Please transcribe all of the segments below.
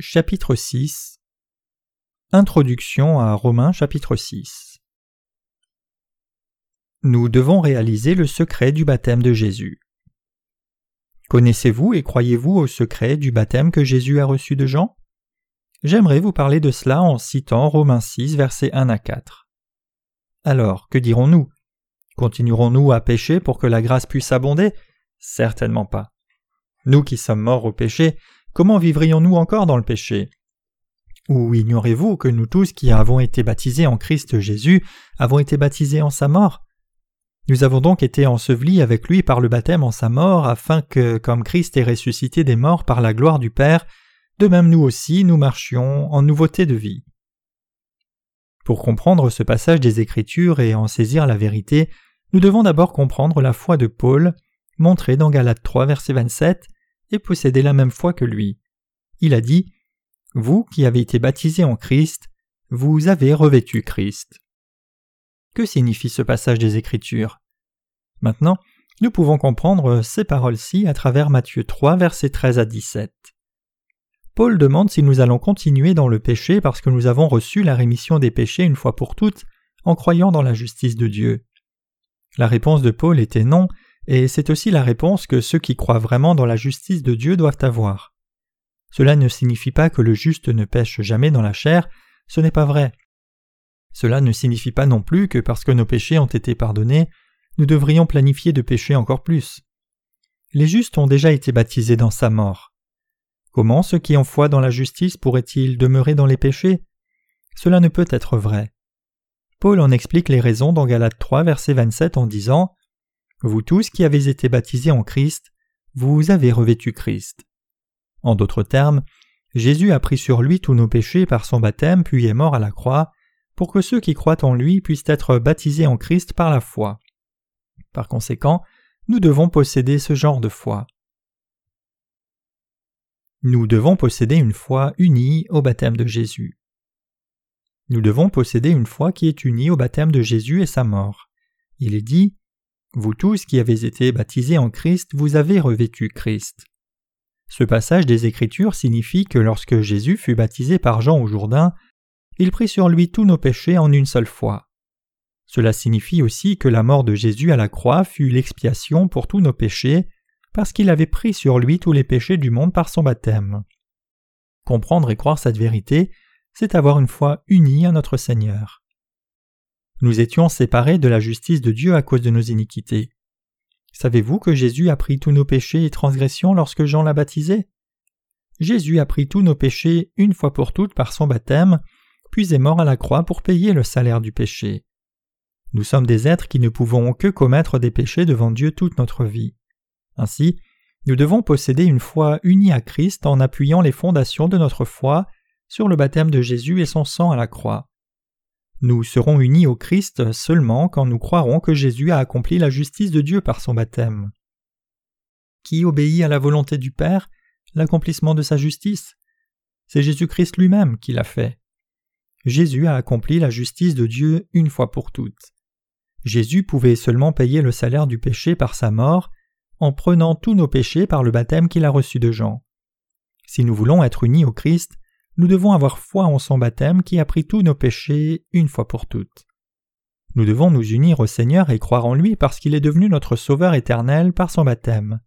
Chapitre 6 Introduction à Romains chapitre 6 Nous devons réaliser le secret du baptême de Jésus. Connaissez-vous et croyez-vous au secret du baptême que Jésus a reçu de Jean? J'aimerais vous parler de cela en citant Romains 6 versets 1 à 4. Alors, que dirons-nous? Continuerons-nous à pécher pour que la grâce puisse abonder? Certainement pas. Nous qui sommes morts au péché, comment vivrions-nous encore dans le péché? Ou ignorez-vous que nous tous qui avons été baptisés en Christ Jésus avons été baptisés en sa mort? Nous avons donc été ensevelis avec lui par le baptême en sa mort, afin que, comme Christ est ressuscité des morts par la gloire du Père, de même nous aussi nous marchions en nouveauté de vie. Pour comprendre ce passage des Écritures et en saisir la vérité, nous devons d'abord comprendre la foi de Paul, montrée dans Galates 3 verset 27, et posséder la même foi que lui. Il a dit Vous qui avez été baptisés en Christ, vous avez revêtu Christ. Que signifie ce passage des Écritures? Maintenant, nous pouvons comprendre ces paroles-ci à travers Matthieu 3, versets 13 à 17. Paul demande si nous allons continuer dans le péché parce que nous avons reçu la rémission des péchés une fois pour toutes en croyant dans la justice de Dieu. La réponse de Paul était non, et c'est aussi la réponse que ceux qui croient vraiment dans la justice de Dieu doivent avoir. Cela ne signifie pas que le juste ne pêche jamais dans la chair, ce n'est pas vrai. Cela ne signifie pas non plus que parce que nos péchés ont été pardonnés, nous devrions planifier de pécher encore plus. Les justes ont déjà été baptisés dans sa mort. Comment ceux qui ont foi dans la justice pourraient-ils demeurer dans les péchés? Cela ne peut être vrai. Paul en explique les raisons dans Galates 3 verset 27 en disant vous tous qui avez été baptisés en Christ, vous avez revêtu Christ. En d'autres termes, Jésus a pris sur lui tous nos péchés par son baptême puis est mort à la croix, pour que ceux qui croient en lui puissent être baptisés en Christ par la foi. Par conséquent, nous devons posséder ce genre de foi. Nous devons posséder une foi unie au baptême de Jésus. Nous devons posséder une foi qui est unie au baptême de Jésus et sa mort. Il est dit vous tous qui avez été baptisés en Christ, vous avez revêtu Christ. Ce passage des Écritures signifie que lorsque Jésus fut baptisé par Jean au Jourdain, il prit sur lui tous nos péchés en une seule fois. Cela signifie aussi que la mort de Jésus à la croix fut l'expiation pour tous nos péchés, parce qu'il avait pris sur lui tous les péchés du monde par son baptême. Comprendre et croire cette vérité, c'est avoir une foi unie à notre Seigneur. Nous étions séparés de la justice de Dieu à cause de nos iniquités. Savez-vous que Jésus a pris tous nos péchés et transgressions lorsque Jean l'a baptisé? Jésus a pris tous nos péchés une fois pour toutes par son baptême, puis est mort à la croix pour payer le salaire du péché. Nous sommes des êtres qui ne pouvons que commettre des péchés devant Dieu toute notre vie. Ainsi, nous devons posséder une foi unie à Christ en appuyant les fondations de notre foi sur le baptême de Jésus et son sang à la croix. Nous serons unis au Christ seulement quand nous croirons que Jésus a accompli la justice de Dieu par son baptême. Qui obéit à la volonté du Père, l'accomplissement de sa justice? C'est Jésus-Christ lui-même qui l'a fait. Jésus a accompli la justice de Dieu une fois pour toutes. Jésus pouvait seulement payer le salaire du péché par sa mort, en prenant tous nos péchés par le baptême qu'il a reçu de Jean. Si nous voulons être unis au Christ, nous devons avoir foi en son baptême qui a pris tous nos péchés une fois pour toutes. Nous devons nous unir au Seigneur et croire en lui parce qu'il est devenu notre Sauveur éternel par son baptême.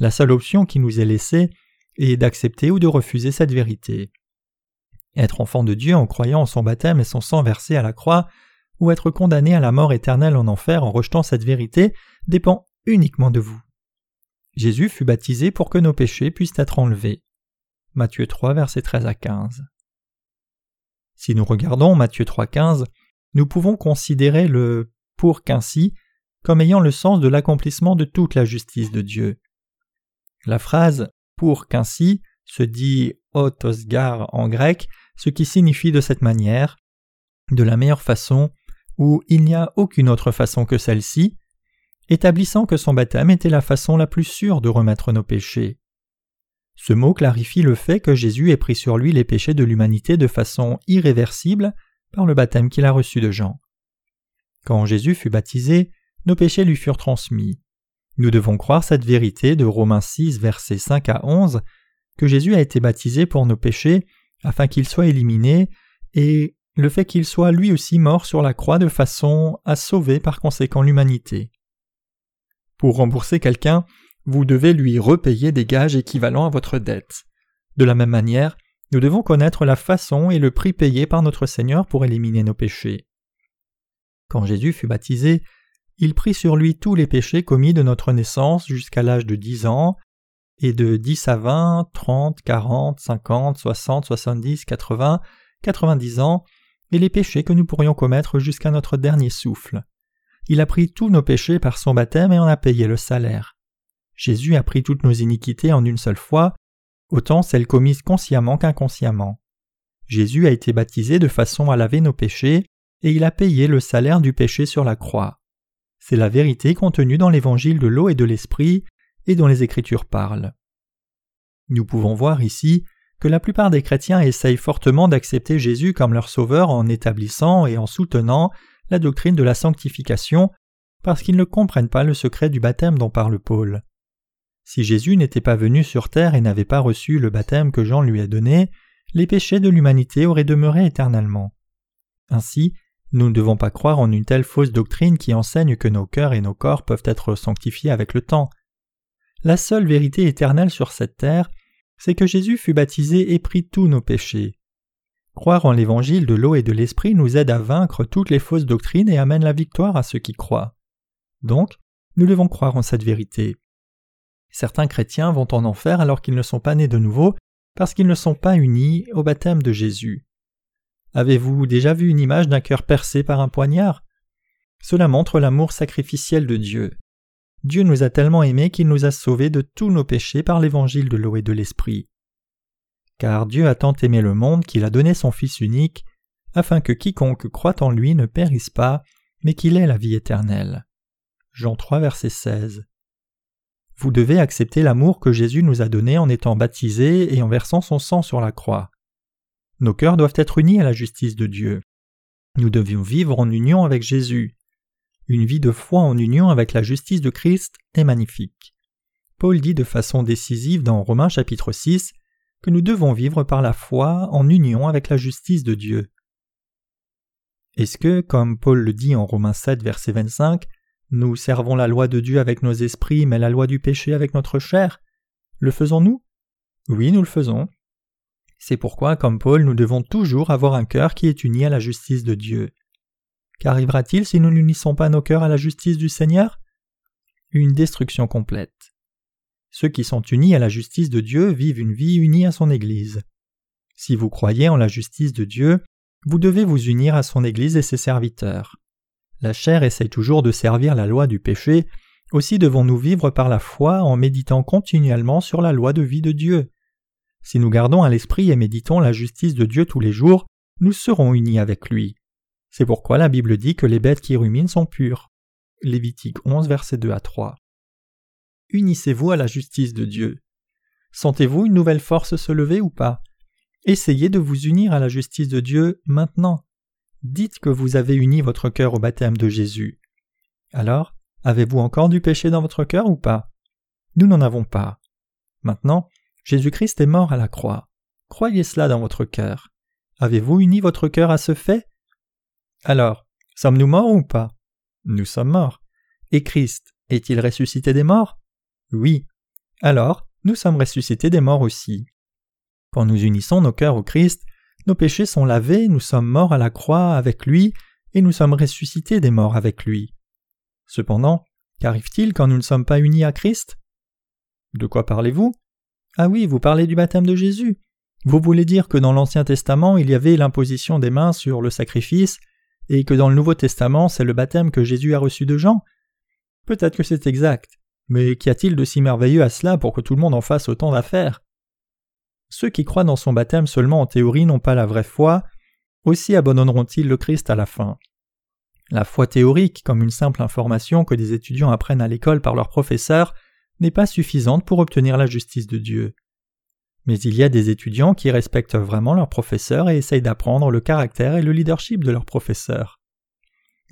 La seule option qui nous est laissée est d'accepter ou de refuser cette vérité. Être enfant de Dieu en croyant en son baptême et son sang versé à la croix, ou être condamné à la mort éternelle en enfer en rejetant cette vérité, dépend uniquement de vous. Jésus fut baptisé pour que nos péchés puissent être enlevés. Matthieu 3, versets 13 à 15. Si nous regardons Matthieu 3, 15, nous pouvons considérer le pour qu'ainsi comme ayant le sens de l'accomplissement de toute la justice de Dieu. La phrase pour qu'ainsi se dit otosgar en grec, ce qui signifie de cette manière, de la meilleure façon, ou il n'y a aucune autre façon que celle-ci, établissant que son baptême était la façon la plus sûre de remettre nos péchés. Ce mot clarifie le fait que Jésus ait pris sur lui les péchés de l'humanité de façon irréversible par le baptême qu'il a reçu de Jean. Quand Jésus fut baptisé, nos péchés lui furent transmis. Nous devons croire cette vérité de Romains 6 versets 5 à 11, que Jésus a été baptisé pour nos péchés afin qu'ils soient éliminés, et le fait qu'il soit lui aussi mort sur la croix de façon à sauver par conséquent l'humanité. Pour rembourser quelqu'un, vous devez lui repayer des gages équivalents à votre dette. De la même manière, nous devons connaître la façon et le prix payé par notre Seigneur pour éliminer nos péchés. Quand Jésus fut baptisé, il prit sur lui tous les péchés commis de notre naissance jusqu'à l'âge de dix ans, et de dix à vingt, trente, quarante, cinquante, soixante, soixante-dix, quatre-vingts, quatre-vingt-dix ans, et les péchés que nous pourrions commettre jusqu'à notre dernier souffle. Il a pris tous nos péchés par son baptême et en a payé le salaire. Jésus a pris toutes nos iniquités en une seule fois, autant celles commises consciemment qu'inconsciemment. Jésus a été baptisé de façon à laver nos péchés, et il a payé le salaire du péché sur la croix. C'est la vérité contenue dans l'évangile de l'eau et de l'esprit, et dont les Écritures parlent. Nous pouvons voir ici que la plupart des chrétiens essayent fortement d'accepter Jésus comme leur sauveur en établissant et en soutenant la doctrine de la sanctification parce qu'ils ne comprennent pas le secret du baptême dont parle Paul. Si Jésus n'était pas venu sur terre et n'avait pas reçu le baptême que Jean lui a donné, les péchés de l'humanité auraient demeuré éternellement. Ainsi, nous ne devons pas croire en une telle fausse doctrine qui enseigne que nos cœurs et nos corps peuvent être sanctifiés avec le temps. La seule vérité éternelle sur cette terre c'est que Jésus fut baptisé et prit tous nos péchés. Croire en l'évangile de l'eau et de l'esprit nous aide à vaincre toutes les fausses doctrines et amène la victoire à ceux qui croient. Donc, nous devons croire en cette vérité. Certains chrétiens vont en enfer alors qu'ils ne sont pas nés de nouveau parce qu'ils ne sont pas unis au baptême de Jésus. Avez-vous déjà vu une image d'un cœur percé par un poignard? Cela montre l'amour sacrificiel de Dieu. Dieu nous a tellement aimés qu'il nous a sauvés de tous nos péchés par l'évangile de l'eau et de l'esprit. Car Dieu a tant aimé le monde qu'il a donné son Fils unique, afin que quiconque croit en lui ne périsse pas, mais qu'il ait la vie éternelle. Jean 3, verset 16. Vous devez accepter l'amour que Jésus nous a donné en étant baptisé et en versant son sang sur la croix. Nos cœurs doivent être unis à la justice de Dieu. Nous devions vivre en union avec Jésus. Une vie de foi en union avec la justice de Christ est magnifique. Paul dit de façon décisive dans Romains chapitre 6 que nous devons vivre par la foi en union avec la justice de Dieu. Est-ce que, comme Paul le dit en Romains 7 verset 25, nous servons la loi de Dieu avec nos esprits mais la loi du péché avec notre chair Le faisons-nous? Oui, nous le faisons. C'est pourquoi, comme Paul, nous devons toujours avoir un cœur qui est uni à la justice de Dieu. Qu'arrivera-t-il si nous n'unissons pas nos cœurs à la justice du Seigneur? Une destruction complète. Ceux qui sont unis à la justice de Dieu vivent une vie unie à son Église. Si vous croyez en la justice de Dieu, vous devez vous unir à son Église et ses serviteurs. La chair essaie toujours de servir la loi du péché, aussi devons-nous vivre par la foi en méditant continuellement sur la loi de vie de Dieu. Si nous gardons à l'esprit et méditons la justice de Dieu tous les jours, nous serons unis avec lui. C'est pourquoi la Bible dit que les bêtes qui ruminent sont pures. Lévitique 11, versets 2 à 3. Unissez-vous à la justice de Dieu. Sentez-vous une nouvelle force se lever ou pas? Essayez de vous unir à la justice de Dieu maintenant. Dites que vous avez uni votre cœur au baptême de Jésus. Alors, avez-vous encore du péché dans votre cœur ou pas? Nous n'en avons pas. Maintenant, Jésus-Christ est mort à la croix. Croyez cela dans votre cœur. Avez-vous uni votre cœur à ce fait? Alors, sommes-nous morts ou pas? Nous sommes morts. Et Christ est-il ressuscité des morts? Oui. Alors, nous sommes ressuscités des morts aussi. Quand nous unissons nos cœurs au Christ, nos péchés sont lavés, nous sommes morts à la croix avec lui, et nous sommes ressuscités des morts avec lui. Cependant, qu'arrive-t-il quand nous ne sommes pas unis à Christ? De quoi parlez-vous? Ah oui, vous parlez du baptême de Jésus. Vous voulez dire que dans l'Ancien Testament il y avait l'imposition des mains sur le sacrifice, et que dans le Nouveau Testament c'est le baptême que Jésus a reçu de Jean? Peut-être que c'est exact, mais qu'y a-t-il de si merveilleux à cela pour que tout le monde en fasse autant d'affaires? Ceux qui croient dans son baptême seulement en théorie n'ont pas la vraie foi, aussi abandonneront-ils le Christ à la fin. La foi théorique, comme une simple information que des étudiants apprennent à l'école par leurs professeurs, n'est pas suffisante pour obtenir la justice de Dieu. Mais il y a des étudiants qui respectent vraiment leurs professeurs et essayent d'apprendre le caractère et le leadership de leurs professeurs.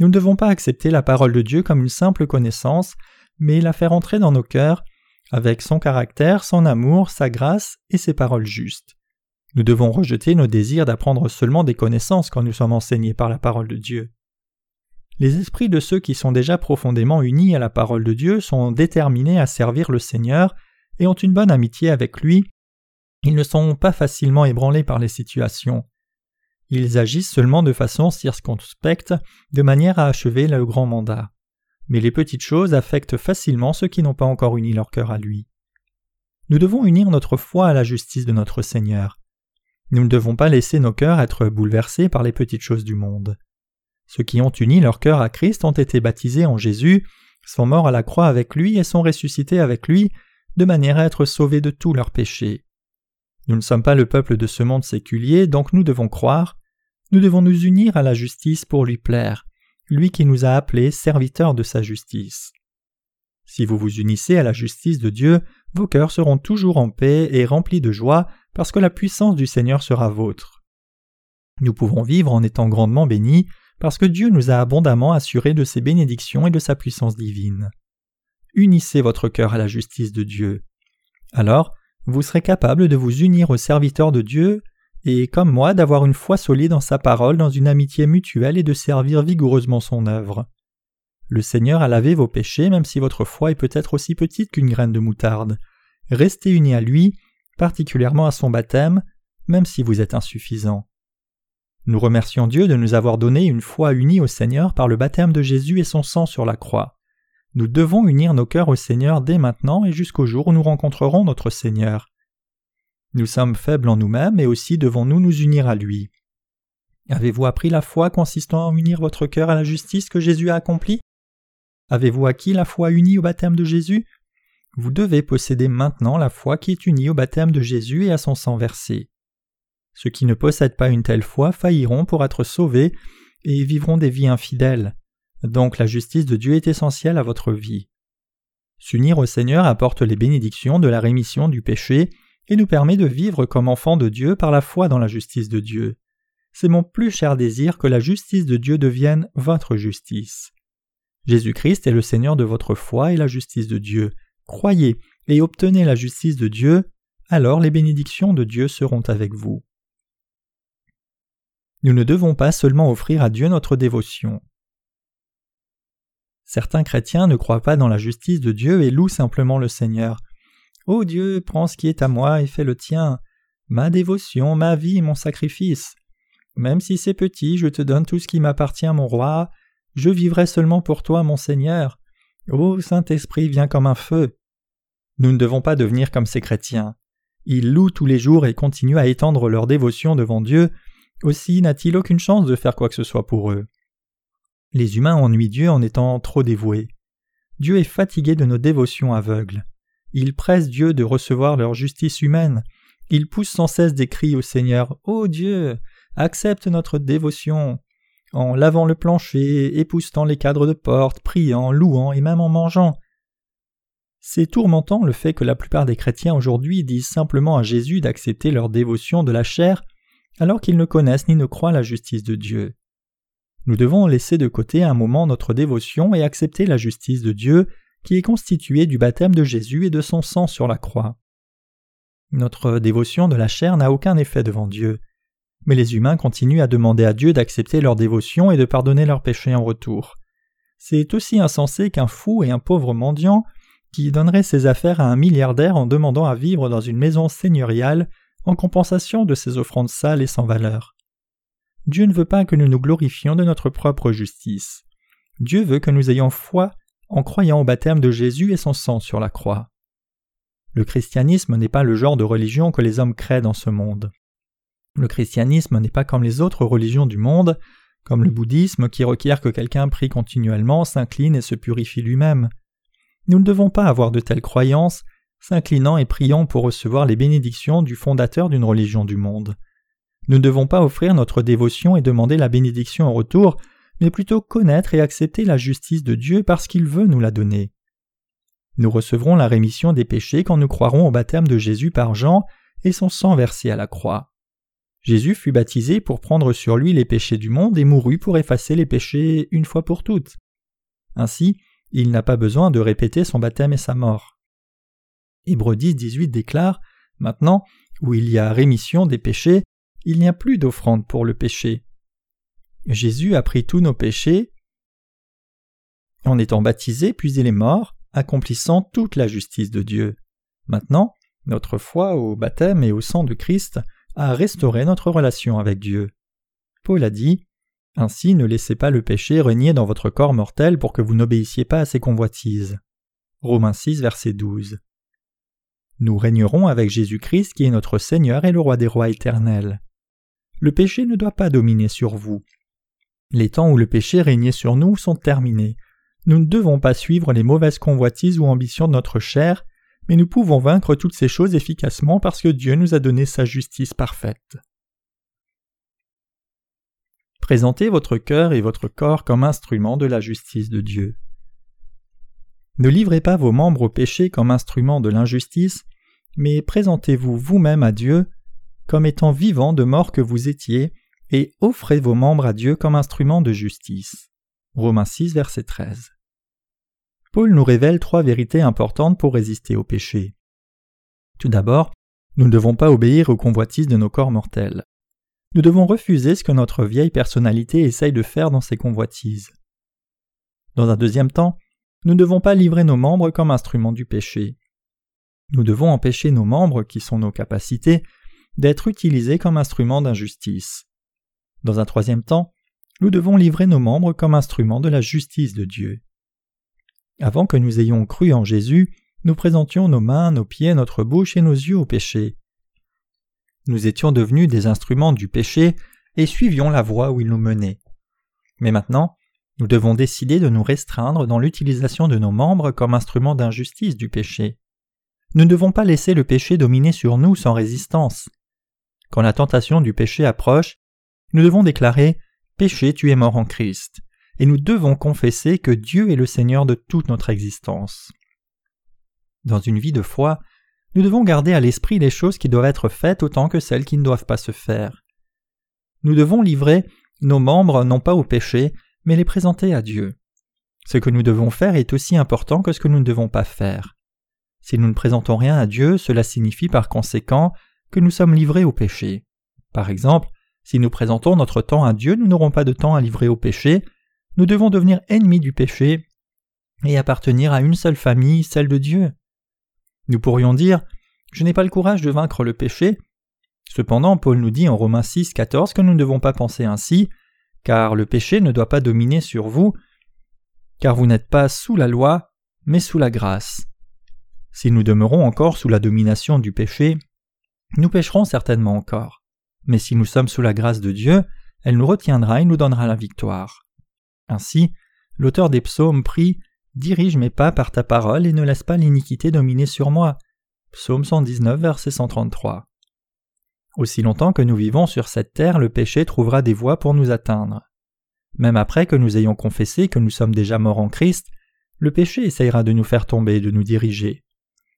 Nous ne devons pas accepter la parole de Dieu comme une simple connaissance, mais la faire entrer dans nos cœurs avec son caractère, son amour, sa grâce et ses paroles justes. Nous devons rejeter nos désirs d'apprendre seulement des connaissances quand nous sommes enseignés par la parole de Dieu. Les esprits de ceux qui sont déjà profondément unis à la parole de Dieu sont déterminés à servir le Seigneur et ont une bonne amitié avec lui. Ils ne sont pas facilement ébranlés par les situations. Ils agissent seulement de façon circonspecte, de manière à achever le grand mandat. Mais les petites choses affectent facilement ceux qui n'ont pas encore uni leur cœur à lui. Nous devons unir notre foi à la justice de notre Seigneur. Nous ne devons pas laisser nos cœurs être bouleversés par les petites choses du monde. Ceux qui ont uni leur cœur à Christ ont été baptisés en Jésus, sont morts à la croix avec lui et sont ressuscités avec lui, de manière à être sauvés de tous leurs péchés. Nous ne sommes pas le peuple de ce monde séculier, donc nous devons croire. Nous devons nous unir à la justice pour lui plaire, lui qui nous a appelés serviteurs de sa justice. Si vous vous unissez à la justice de Dieu, vos cœurs seront toujours en paix et remplis de joie, parce que la puissance du Seigneur sera vôtre. Nous pouvons vivre en étant grandement bénis, parce que Dieu nous a abondamment assurés de ses bénédictions et de sa puissance divine. Unissez votre cœur à la justice de Dieu. Alors, vous serez capable de vous unir aux serviteurs de Dieu et, comme moi, d'avoir une foi solide en sa parole dans une amitié mutuelle et de servir vigoureusement son œuvre. Le Seigneur a lavé vos péchés même si votre foi est peut-être aussi petite qu'une graine de moutarde. Restez unis à lui, particulièrement à son baptême, même si vous êtes insuffisant. Nous remercions Dieu de nous avoir donné une foi unie au Seigneur par le baptême de Jésus et son sang sur la croix. Nous devons unir nos cœurs au Seigneur dès maintenant et jusqu'au jour où nous rencontrerons notre Seigneur. Nous sommes faibles en nous-mêmes et aussi devons-nous nous unir à lui. Avez-vous appris la foi consistant à unir votre cœur à la justice que Jésus a accomplie? Avez-vous acquis la foi unie au baptême de Jésus? Vous devez posséder maintenant la foi qui est unie au baptême de Jésus et à son sang versé. Ceux qui ne possèdent pas une telle foi failliront pour être sauvés et vivront des vies infidèles. Donc la justice de Dieu est essentielle à votre vie. S'unir au Seigneur apporte les bénédictions de la rémission du péché et nous permet de vivre comme enfants de Dieu par la foi dans la justice de Dieu. C'est mon plus cher désir que la justice de Dieu devienne votre justice. Jésus-Christ est le Seigneur de votre foi et la justice de Dieu. Croyez et obtenez la justice de Dieu, alors les bénédictions de Dieu seront avec vous. Nous ne devons pas seulement offrir à Dieu notre dévotion. Certains chrétiens ne croient pas dans la justice de Dieu et louent simplement le Seigneur. Ô oh Dieu, prends ce qui est à moi et fais le tien, ma dévotion, ma vie, mon sacrifice. Même si c'est petit, je te donne tout ce qui m'appartient, mon roi, je vivrai seulement pour toi, mon Seigneur. Ô Saint-Esprit, viens comme un feu. Nous ne devons pas devenir comme ces chrétiens. Ils louent tous les jours et continuent à étendre leur dévotion devant Dieu, aussi n'a-t-il aucune chance de faire quoi que ce soit pour eux. Les humains ennuient Dieu en étant trop dévoués. Dieu est fatigué de nos dévotions aveugles. Ils pressent Dieu de recevoir leur justice humaine. Ils poussent sans cesse des cris au Seigneur Ô Dieu, accepte notre dévotion en lavant le plancher, époustant les cadres de porte, priant, louant et même en mangeant. C'est tourmentant le fait que la plupart des chrétiens aujourd'hui disent simplement à Jésus d'accepter leur dévotion de la chair alors qu'ils ne connaissent ni ne croient la justice de Dieu. Nous devons laisser de côté un moment notre dévotion et accepter la justice de Dieu qui est constituée du baptême de Jésus et de son sang sur la croix. Notre dévotion de la chair n'a aucun effet devant Dieu, mais les humains continuent à demander à Dieu d'accepter leur dévotion et de pardonner leurs péchés en retour. C'est aussi insensé qu'un fou et un pauvre mendiant qui donnerait ses affaires à un milliardaire en demandant à vivre dans une maison seigneuriale en compensation de ses offrandes sales et sans valeur. Dieu ne veut pas que nous nous glorifions de notre propre justice. Dieu veut que nous ayons foi en croyant au baptême de Jésus et son sang sur la croix. Le christianisme n'est pas le genre de religion que les hommes créent dans ce monde. Le christianisme n'est pas comme les autres religions du monde, comme le bouddhisme qui requiert que quelqu'un prie continuellement, s'incline et se purifie lui-même. Nous ne devons pas avoir de telles croyances, s'inclinant et priant pour recevoir les bénédictions du fondateur d'une religion du monde. Nous ne devons pas offrir notre dévotion et demander la bénédiction en retour, mais plutôt connaître et accepter la justice de Dieu parce qu'il veut nous la donner. Nous recevrons la rémission des péchés quand nous croirons au baptême de Jésus par Jean et son sang versé à la croix. Jésus fut baptisé pour prendre sur lui les péchés du monde et mourut pour effacer les péchés une fois pour toutes. Ainsi, il n'a pas besoin de répéter son baptême et sa mort. Hébreux 10, 18 déclare Maintenant, où il y a rémission des péchés, il n'y a plus d'offrande pour le péché. Jésus a pris tous nos péchés en étant baptisé, puis il est mort, accomplissant toute la justice de Dieu. Maintenant, notre foi au baptême et au sang de Christ a restauré notre relation avec Dieu. Paul a dit Ainsi ne laissez pas le péché régner dans votre corps mortel pour que vous n'obéissiez pas à ses convoitises. Romains 6, verset 12. Nous régnerons avec Jésus-Christ qui est notre Seigneur et le Roi des rois éternels. Le péché ne doit pas dominer sur vous. Les temps où le péché régnait sur nous sont terminés. Nous ne devons pas suivre les mauvaises convoitises ou ambitions de notre chair, mais nous pouvons vaincre toutes ces choses efficacement parce que Dieu nous a donné sa justice parfaite. Présentez votre cœur et votre corps comme instruments de la justice de Dieu. Ne livrez pas vos membres au péché comme instruments de l'injustice, mais présentez-vous vous-même à Dieu comme étant vivant de mort que vous étiez, et offrez vos membres à Dieu comme instruments de justice. Romains 6, verset 13. Paul nous révèle trois vérités importantes pour résister au péché. Tout d'abord, nous ne devons pas obéir aux convoitises de nos corps mortels. Nous devons refuser ce que notre vieille personnalité essaye de faire dans ses convoitises. Dans un deuxième temps, nous ne devons pas livrer nos membres comme instruments du péché. Nous devons empêcher nos membres, qui sont nos capacités, d'être utilisés comme instruments d'injustice. Dans un troisième temps, nous devons livrer nos membres comme instruments de la justice de Dieu. Avant que nous ayons cru en Jésus, nous présentions nos mains, nos pieds, notre bouche et nos yeux au péché. Nous étions devenus des instruments du péché et suivions la voie où il nous menait. Mais maintenant, nous devons décider de nous restreindre dans l'utilisation de nos membres comme instruments d'injustice du péché. Nous ne devons pas laisser le péché dominer sur nous sans résistance. Quand la tentation du péché approche, nous devons déclarer Péché, tu es mort en Christ et nous devons confesser que Dieu est le Seigneur de toute notre existence. Dans une vie de foi, nous devons garder à l'esprit les choses qui doivent être faites autant que celles qui ne doivent pas se faire. Nous devons livrer nos membres non pas au péché, mais les présenter à Dieu. Ce que nous devons faire est aussi important que ce que nous ne devons pas faire. Si nous ne présentons rien à Dieu, cela signifie par conséquent que nous sommes livrés au péché. Par exemple, si nous présentons notre temps à Dieu, nous n'aurons pas de temps à livrer au péché, nous devons devenir ennemis du péché et appartenir à une seule famille, celle de Dieu. Nous pourrions dire Je n'ai pas le courage de vaincre le péché. Cependant, Paul nous dit en Romains 6, 14 que nous ne devons pas penser ainsi, car le péché ne doit pas dominer sur vous, car vous n'êtes pas sous la loi, mais sous la grâce. Si nous demeurons encore sous la domination du péché, nous pécherons certainement encore. Mais si nous sommes sous la grâce de Dieu, elle nous retiendra et nous donnera la victoire. Ainsi, l'auteur des psaumes prie Dirige mes pas par ta parole et ne laisse pas l'iniquité dominer sur moi. Psaume 119, verset 133. Aussi longtemps que nous vivons sur cette terre, le péché trouvera des voies pour nous atteindre. Même après que nous ayons confessé que nous sommes déjà morts en Christ, le péché essayera de nous faire tomber et de nous diriger.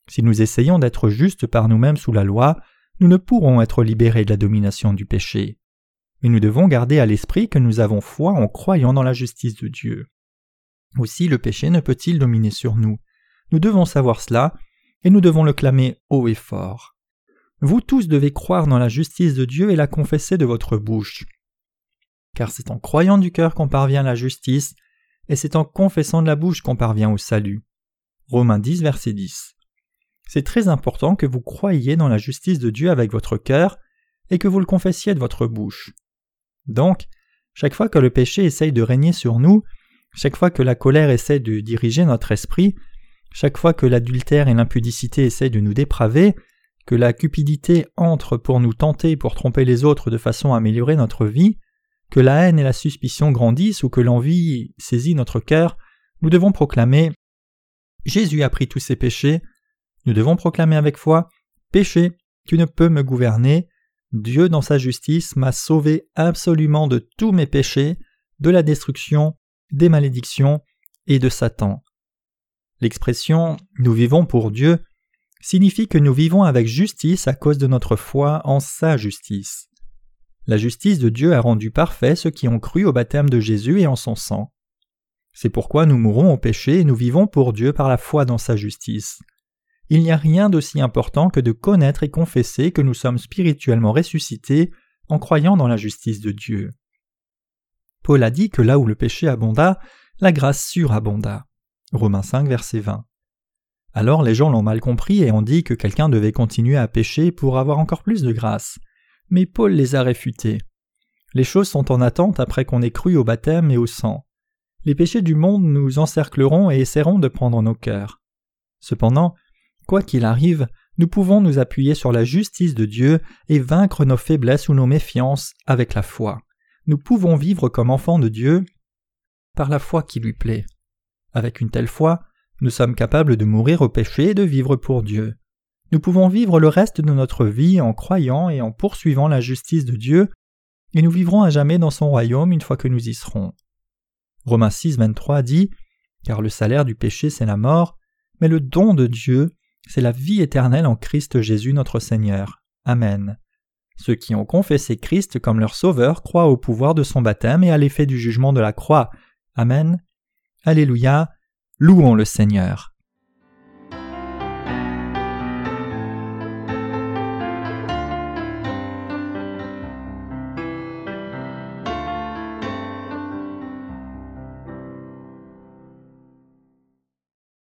Si nous essayons d'être justes par nous-mêmes sous la loi, nous ne pourrons être libérés de la domination du péché mais nous devons garder à l'esprit que nous avons foi en croyant dans la justice de Dieu. Aussi le péché ne peut-il dominer sur nous. Nous devons savoir cela, et nous devons le clamer haut et fort. Vous tous devez croire dans la justice de Dieu et la confesser de votre bouche. Car c'est en croyant du cœur qu'on parvient à la justice, et c'est en confessant de la bouche qu'on parvient au salut. Romains 10, verset 10. C'est très important que vous croyiez dans la justice de Dieu avec votre cœur et que vous le confessiez de votre bouche. Donc, chaque fois que le péché essaye de régner sur nous, chaque fois que la colère essaie de diriger notre esprit, chaque fois que l'adultère et l'impudicité essaient de nous dépraver, que la cupidité entre pour nous tenter pour tromper les autres de façon à améliorer notre vie, que la haine et la suspicion grandissent ou que l'envie saisit notre cœur, nous devons proclamer Jésus a pris tous ses péchés, nous devons proclamer avec foi Péché, tu ne peux me gouverner, Dieu dans sa justice m'a sauvé absolument de tous mes péchés, de la destruction, des malédictions et de Satan. L'expression Nous vivons pour Dieu signifie que nous vivons avec justice à cause de notre foi en sa justice. La justice de Dieu a rendu parfait ceux qui ont cru au baptême de Jésus et en son sang. C'est pourquoi nous mourons au péché et nous vivons pour Dieu par la foi dans sa justice. Il n'y a rien d'aussi important que de connaître et confesser que nous sommes spirituellement ressuscités en croyant dans la justice de Dieu. Paul a dit que là où le péché abonda, la grâce surabonda. Romains 5, verset 20. Alors les gens l'ont mal compris et ont dit que quelqu'un devait continuer à pécher pour avoir encore plus de grâce. Mais Paul les a réfutés. Les choses sont en attente après qu'on ait cru au baptême et au sang. Les péchés du monde nous encercleront et essaieront de prendre nos cœurs. Cependant, Quoi qu'il arrive, nous pouvons nous appuyer sur la justice de Dieu et vaincre nos faiblesses ou nos méfiances avec la foi. Nous pouvons vivre comme enfants de Dieu par la foi qui lui plaît. Avec une telle foi, nous sommes capables de mourir au péché et de vivre pour Dieu. Nous pouvons vivre le reste de notre vie en croyant et en poursuivant la justice de Dieu, et nous vivrons à jamais dans son royaume une fois que nous y serons. Romains 6, 23 dit Car le salaire du péché c'est la mort, mais le don de Dieu c'est la vie éternelle en Christ Jésus notre Seigneur. Amen. Ceux qui ont confessé Christ comme leur Sauveur croient au pouvoir de son baptême et à l'effet du jugement de la croix. Amen. Alléluia. Louons le Seigneur.